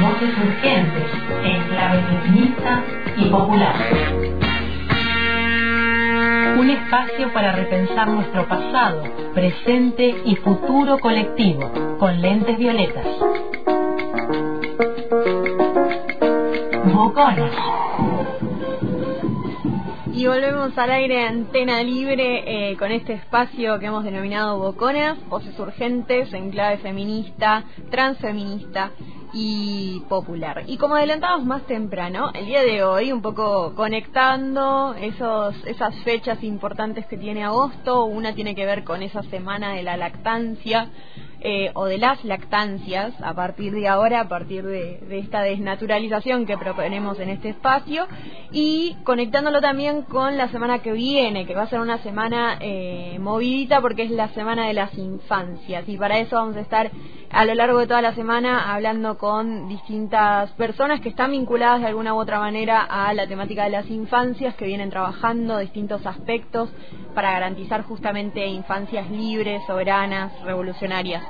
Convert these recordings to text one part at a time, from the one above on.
Voces urgentes en y popular. Un espacio para repensar nuestro pasado, presente y futuro colectivo con lentes violetas. Boconas. Y volvemos al aire Antena Libre eh, con este espacio que hemos denominado Boconas, voces urgentes en clave feminista, transfeminista y popular. Y como adelantamos más temprano, el día de hoy, un poco conectando esos, esas fechas importantes que tiene agosto, una tiene que ver con esa semana de la lactancia, eh, o de las lactancias a partir de ahora, a partir de, esta desnaturalización que proponemos en este espacio. Y conectándolo también con la semana que viene, que va a ser una semana eh, movidita porque es la semana de las infancias. Y para eso vamos a estar a lo largo de toda la semana hablando con distintas personas que están vinculadas de alguna u otra manera a la temática de las infancias, que vienen trabajando distintos aspectos para garantizar justamente infancias libres, soberanas, revolucionarias.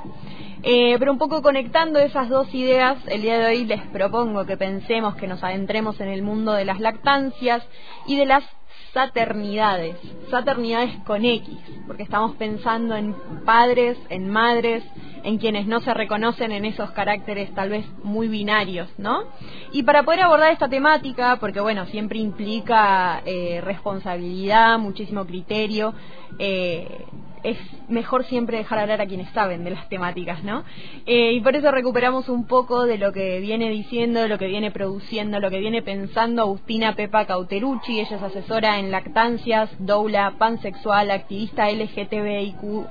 Eh, pero un poco conectando esas dos ideas, el día de hoy les propongo que pensemos, que nos adentremos en el mundo de las lactancias y de las saternidades, saternidades con X, porque estamos pensando en padres, en madres, en quienes no se reconocen en esos caracteres tal vez muy binarios, ¿no? Y para poder abordar esta temática, porque bueno, siempre implica eh, responsabilidad, muchísimo criterio, eh, es mejor siempre dejar hablar a quienes saben de las temáticas, ¿no? Eh, y por eso recuperamos un poco de lo que viene diciendo, de lo que viene produciendo, lo que viene pensando Agustina Pepa Cauterucci, ella es asesora en lactancias, doula, pansexual, activista LGTBIQ+,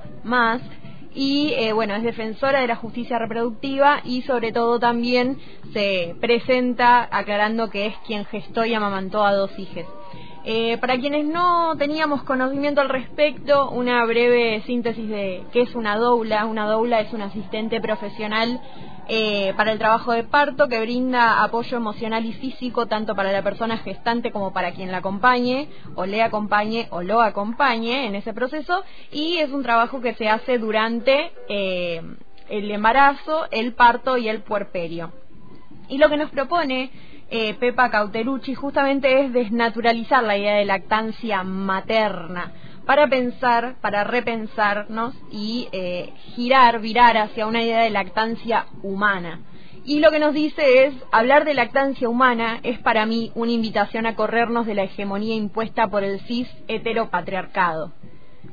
y eh, bueno, es defensora de la justicia reproductiva y sobre todo también se presenta aclarando que es quien gestó y amamantó a dos hijas. Eh, para quienes no teníamos conocimiento al respecto, una breve síntesis de qué es una doula. Una doula es un asistente profesional eh, para el trabajo de parto que brinda apoyo emocional y físico tanto para la persona gestante como para quien la acompañe o le acompañe o lo acompañe en ese proceso y es un trabajo que se hace durante eh, el embarazo, el parto y el puerperio. Y lo que nos propone eh, Pepa Cauterucci justamente es desnaturalizar la idea de lactancia materna para pensar, para repensarnos y eh, girar, virar hacia una idea de lactancia humana. Y lo que nos dice es, hablar de lactancia humana es para mí una invitación a corrernos de la hegemonía impuesta por el cis heteropatriarcado.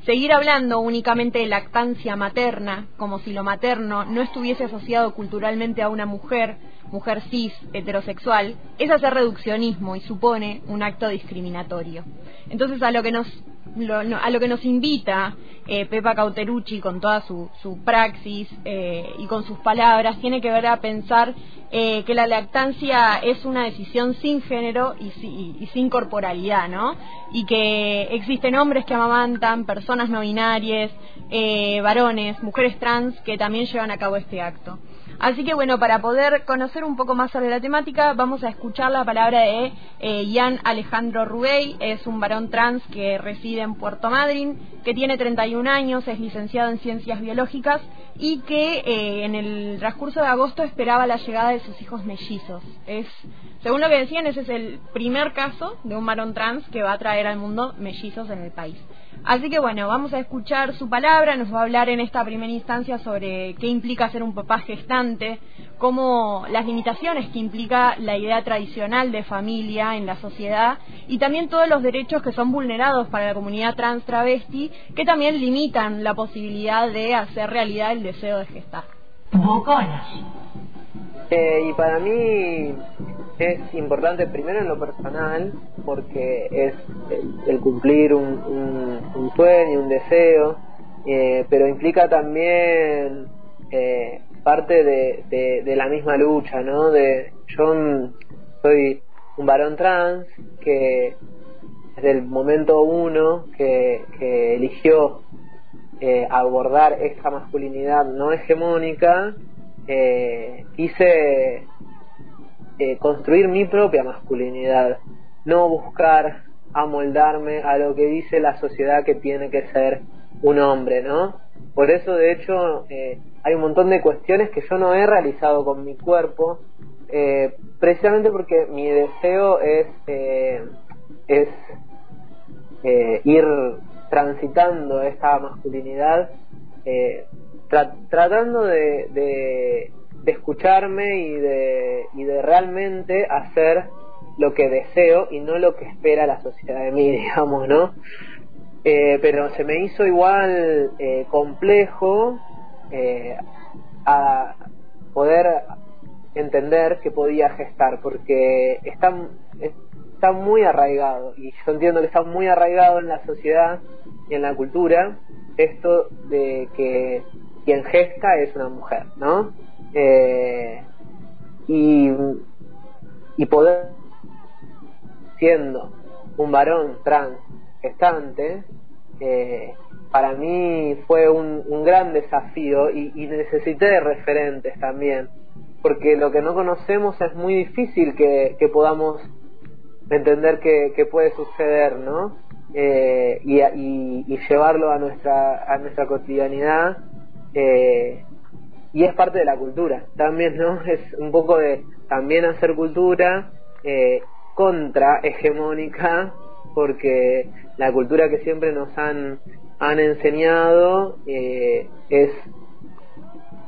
Seguir hablando únicamente de lactancia materna, como si lo materno no estuviese asociado culturalmente a una mujer, mujer cis, heterosexual, es hacer reduccionismo y supone un acto discriminatorio. Entonces a lo que nos a lo que nos invita eh, Pepa Cauterucci con toda su, su praxis eh, y con sus palabras tiene que ver a pensar eh, que la lactancia es una decisión sin género y, y, sin corporalidad, ¿no? Y que existen hombres que amamantan, personas no binarias, varones, mujeres trans que también llevan a cabo este acto. Así que bueno, para poder conocer un poco más sobre la temática, vamos a escuchar la palabra de eh, Ian Alejandro Rubey, es un varón trans que reside en Puerto Madryn, que tiene 31 años, es licenciado en Ciencias Biológicas y que eh, en el transcurso de agosto esperaba la llegada de sus hijos mellizos. Es, según lo que decían, ese es el primer caso de un varón trans que va a traer al mundo mellizos en el país. Así que bueno, vamos a escuchar su palabra, nos va a hablar en esta primera instancia sobre qué implica ser un papá gestante, cómo las limitaciones que implica la idea tradicional de familia en la sociedad y también todos los derechos que son vulnerados para la comunidad trans travesti que también limitan la posibilidad de hacer realidad el deseo de gestar. Eh, y para mí es importante primero en lo personal, porque es el, cumplir un, un, sueño, un deseo, eh, pero implica también eh, parte de, de, la misma lucha, ¿no? De, yo soy un varón trans que desde el momento uno que, que eligió eh, abordar esta masculinidad no hegemónica, eh, quise eh, construir mi propia masculinidad, no buscar amoldarme a lo que dice la sociedad que tiene que ser un hombre, ¿no? Por eso, de hecho, eh, hay un montón de cuestiones que yo no he realizado con mi cuerpo, eh, precisamente porque mi deseo es, eh, es ir transitando esta masculinidad, tratando de, de, de, escucharme y de, y de realmente hacer lo que deseo y no lo que espera la sociedad de mí, digamos, ¿no? Eh, pero se me hizo igual eh, complejo eh, a poder entender que podía gestar, porque está, está muy arraigado, y yo entiendo que está muy arraigado en la sociedad y en la cultura, esto de que quien gesta es una mujer, ¿no? Y, y poder siendo un varón trans gestante, eh, para mí fue un, gran desafío y, necesité de referentes también, porque lo que no conocemos es muy difícil que, podamos entender que, puede suceder, ¿no? Eh, y, llevarlo a nuestra, a nuestra cotidianidad. Eh, y es parte de la cultura también, ¿no? Es un poco de también hacer cultura eh, contra hegemónica porque la cultura que siempre nos han, han enseñado eh, es,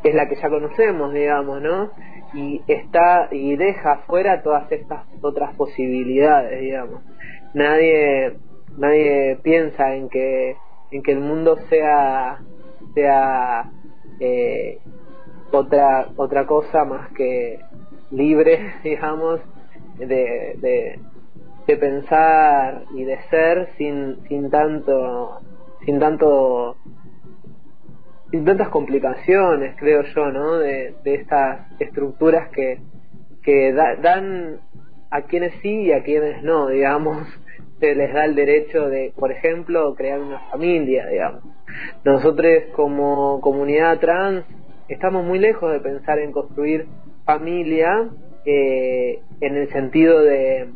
es la que ya conocemos, digamos, ¿no? Y está y deja fuera todas estas otras posibilidades, digamos. Nadie nadie piensa en que en que el mundo sea sea eh, otra otra cosa más que libre, digamos, de, de pensar y de ser sin, sin tanto sin tanto sin tantas complicaciones creo yo no de, de estas estructuras que que dan a quienes sí y a quienes no digamos. Se les da el derecho de por ejemplo crear una familia digamos. Nosotros como comunidad trans estamos muy lejos de pensar en construir familia eh, en el sentido de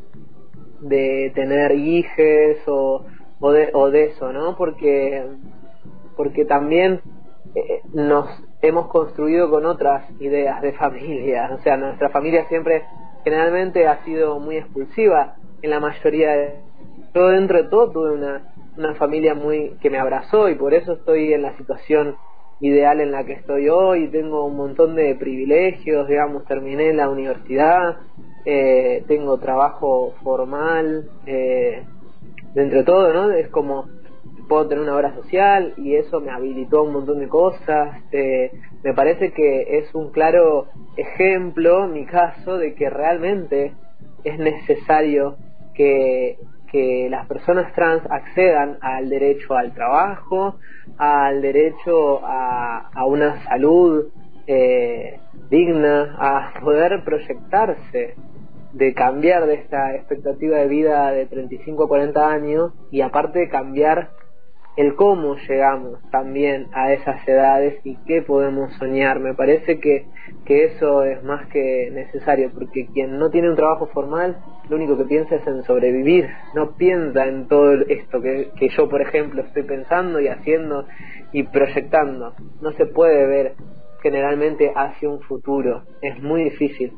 de tener hijes o, o, de, o de eso, ¿no? Porque, porque también eh, nos hemos construido con otras ideas de familia, o sea, nuestra familia siempre generalmente ha sido muy expulsiva en la mayoría de... Yo dentro de todo tuve una, una familia muy que me abrazó y por eso estoy en la situación ideal en la que estoy hoy, tengo un montón de privilegios, digamos, terminé la universidad, eh, tengo trabajo formal, eh, dentro de todo, ¿no? Es como puedo tener una obra social y eso me habilitó un montón de cosas. Eh, me parece que es un claro ejemplo, mi caso, de que realmente es necesario que, que las personas trans accedan al derecho al trabajo, al derecho a, una salud eh, digna, a poder proyectarse de cambiar de esta expectativa de vida de 35 a 40 años y aparte cambiar el cómo llegamos también a esas edades y qué podemos soñar. Me parece que, que eso es más que necesario, porque quien no tiene un trabajo formal, lo único que piensa es en sobrevivir, no piensa en todo esto que, que yo, por ejemplo, estoy pensando y haciendo y proyectando. No se puede ver generalmente hacia un futuro, es muy difícil.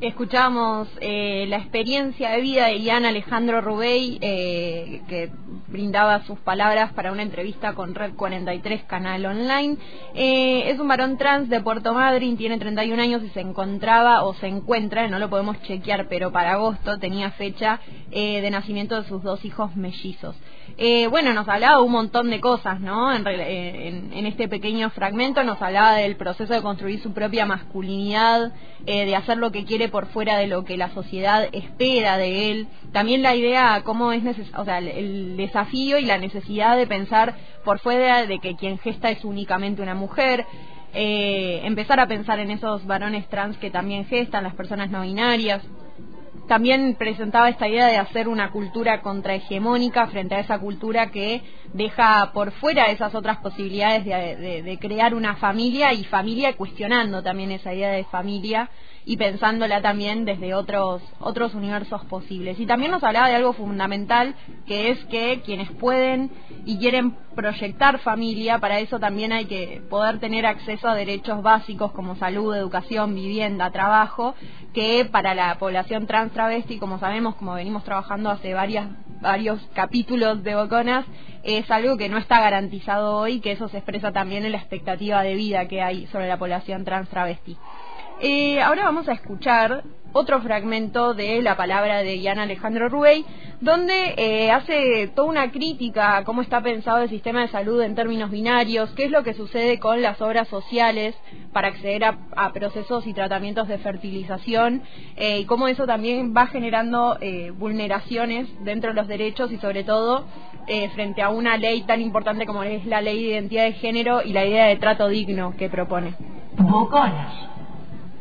Escuchamos eh, la experiencia de vida de Ian Alejandro Rubey, eh, que brindaba sus palabras para una entrevista con Red 43 Canal Online. Eh, es un varón trans de Puerto Madryn, tiene 31 años y se encontraba o se encuentra, no lo podemos chequear, pero para agosto tenía fecha de nacimiento de sus dos hijos mellizos. bueno, nos hablaba un montón de cosas, ¿no? En, en, este pequeño fragmento nos hablaba del proceso de construir su propia masculinidad, de hacer lo que quiere por fuera de lo que la sociedad espera de él. También la idea, cómo es o sea, el desafío y la necesidad de pensar por fuera de que quien gesta es únicamente una mujer. Eh, empezar a pensar en esos varones trans que también gestan, las personas no binarias. También presentaba esta idea de hacer una cultura contrahegemónica frente a esa cultura que deja por fuera esas otras posibilidades de, de crear una familia y familia cuestionando también esa idea de familia y pensándola también desde otros otros universos posibles. Y también nos hablaba de algo fundamental, que es que quienes pueden y quieren proyectar familia, para eso también hay que poder tener acceso a derechos básicos como salud, educación, vivienda, trabajo, que para la población trans travesti, como sabemos, como venimos trabajando hace varias varios capítulos de Boconas, es algo que no está garantizado hoy, que eso se expresa también en la expectativa de vida que hay sobre la población trans travesti. Eh, ahora vamos a escuchar otro fragmento de la palabra de Ian Alejandro Ruey, donde eh, hace toda una crítica a cómo está pensado el sistema de salud en términos binarios, qué es lo que sucede con las obras sociales para acceder a, procesos y tratamientos de fertilización eh, y cómo eso también va generando vulneraciones dentro de los derechos y sobre todo frente a una ley tan importante como es la ley de identidad de género y la idea de trato digno que propone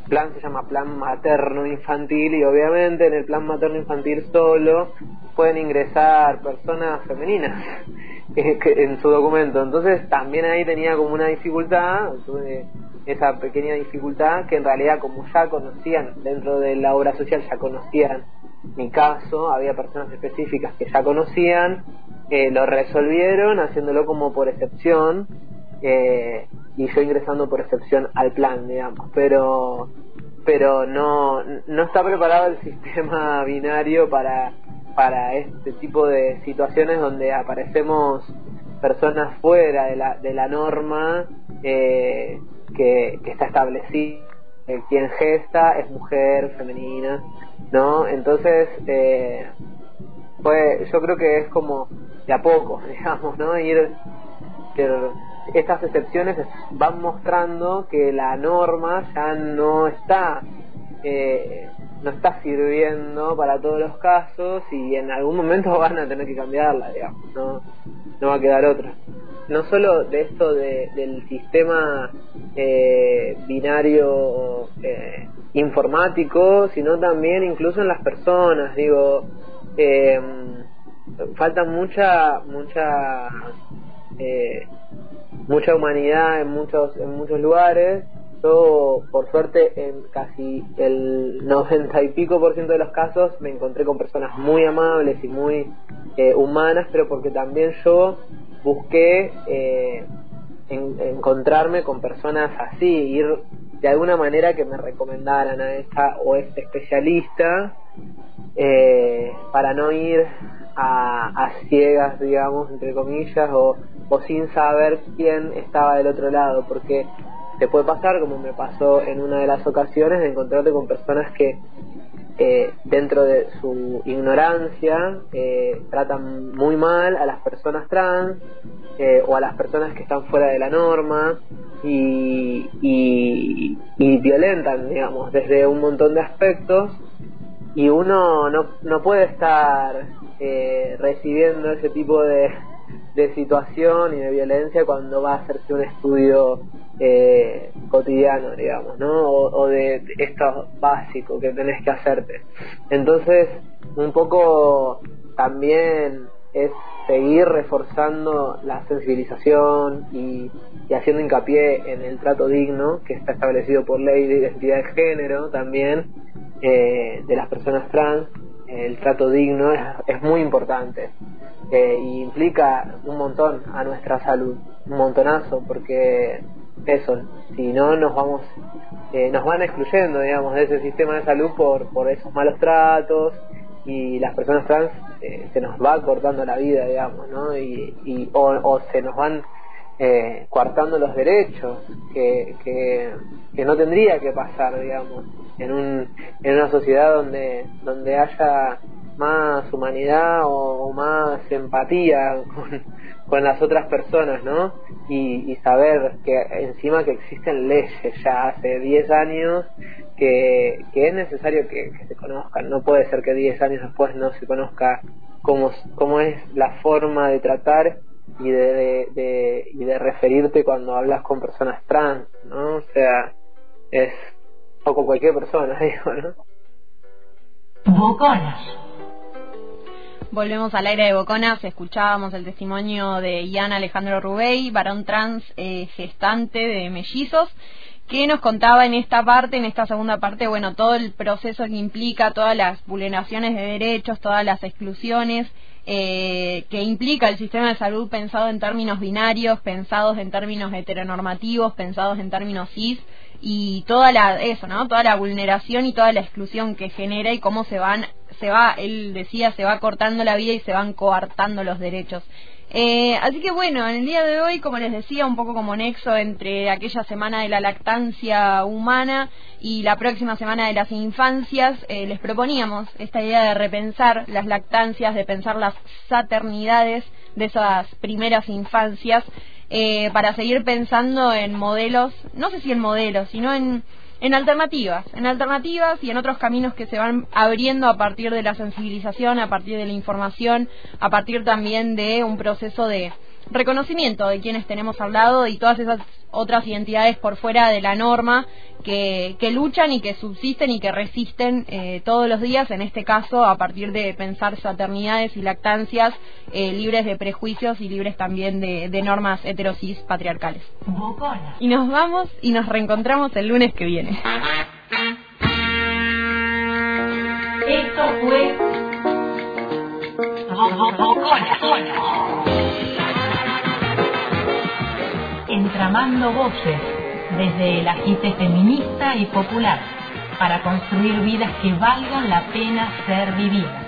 plan se llama plan materno infantil y obviamente en el plan materno infantil solo pueden ingresar personas femeninas en su documento. Entonces también ahí tenía como una dificultad, esa pequeña dificultad que en realidad como ya conocían dentro de la obra social, ya conocían mi caso, había personas específicas que ya conocían, eh, lo resolvieron haciéndolo como por excepción eh, y yo ingresando por excepción al plan, digamos, pero pero no no está preparado el sistema binario para para este tipo de situaciones donde aparecemos personas fuera de la de la norma eh, que, que está establecida. Quien gesta es mujer femenina no entonces eh, pues yo creo que es como de a poco digamos no ir estas excepciones van mostrando que la norma ya no está eh, no está sirviendo para todos los casos y en algún momento van a tener que cambiarla digamos no no va a quedar otra. No solo de esto de, del sistema eh, binario eh, informático sino también incluso en las personas digo eh, falta mucha mucha eh, mucha humanidad en muchos en muchos lugares. Yo por suerte en casi el 90 y pico por ciento de los casos me encontré con personas muy amables y muy eh, humanas pero porque también yo busqué eh, encontrarme con personas así ir de alguna manera que me recomendaran a esta o este especialista eh, para no ir a, a, ciegas, digamos, entre comillas, o, o sin saber quién estaba del otro lado, porque te puede pasar, como me pasó en una de las ocasiones, de encontrarte con personas que eh, dentro de su ignorancia eh, tratan muy mal a las personas trans eh, o a las personas que están fuera de la norma y, y, y violentan, digamos, desde un montón de aspectos y uno no, no puede estar eh, recibiendo ese tipo de, de situación y de violencia cuando va a hacerse un estudio eh, cotidiano, digamos, ¿no? O, de esto básico que tenés que hacerte. Entonces, un poco también es seguir reforzando la sensibilización y, y, haciendo hincapié en el trato digno que está establecido por ley de identidad de género también eh, de las personas trans el trato digno es, es muy importante eh, y implica un montón a nuestra salud, un montonazo, porque eso, si no nos vamos, eh, nos van excluyendo, digamos, de ese sistema de salud por, por esos malos tratos y las personas trans eh, se nos va cortando la vida, digamos, ¿no? Y, o se nos van eh, coartando los derechos que, que, no tendría que pasar, digamos, en, un, en una sociedad donde, donde haya más humanidad o, más empatía con, con, las otras personas, ¿no? Y, saber que encima que existen leyes ya hace 10 años que, que es necesario que, que, se conozcan. No puede ser que 10 años después no se conozca cómo, cómo es la forma de tratar y de, de, y de referirte cuando hablas con personas trans, ¿no? O sea, es o con cualquier persona, digo, ¿no? Boconas. Volvemos al aire de Boconas, escuchábamos el testimonio de Ian Alejandro Rubey, varón trans eh, gestante de mellizos, que nos contaba en esta parte, en esta segunda parte, bueno, todo el proceso que implica, todas las vulneraciones de derechos, todas las exclusiones eh, que implica el sistema de salud pensado en términos binarios, pensados en términos heteronormativos, pensados en términos cis y toda la eso, ¿no? Toda la vulneración y toda la exclusión que genera y cómo se van se va, él decía, se va cortando la vida y se van coartando los derechos. Eh, así que bueno, en el día de hoy, como les decía, un poco como nexo entre aquella semana de la lactancia humana y la próxima semana de las infancias, eh, les proponíamos esta idea de repensar las lactancias, de pensar las saternidades de esas primeras infancias, eh, para seguir pensando en modelos, no sé si en modelos, sino en en alternativas, en alternativas y en otros caminos que se van abriendo a partir de la sensibilización, a partir de la información, a partir también de un proceso de reconocimiento de quienes tenemos al lado y todas esas otras identidades por fuera de la norma que, que luchan y que subsisten y que resisten eh, todos los días, en este caso a partir de pensar saternidades y lactancias eh, libres de prejuicios y libres también de, de normas heterosis patriarcales. Y nos vamos y nos reencontramos el lunes que viene. Esto fue entramando voces desde el agite feminista y popular para construir vidas que valgan la pena ser vividas.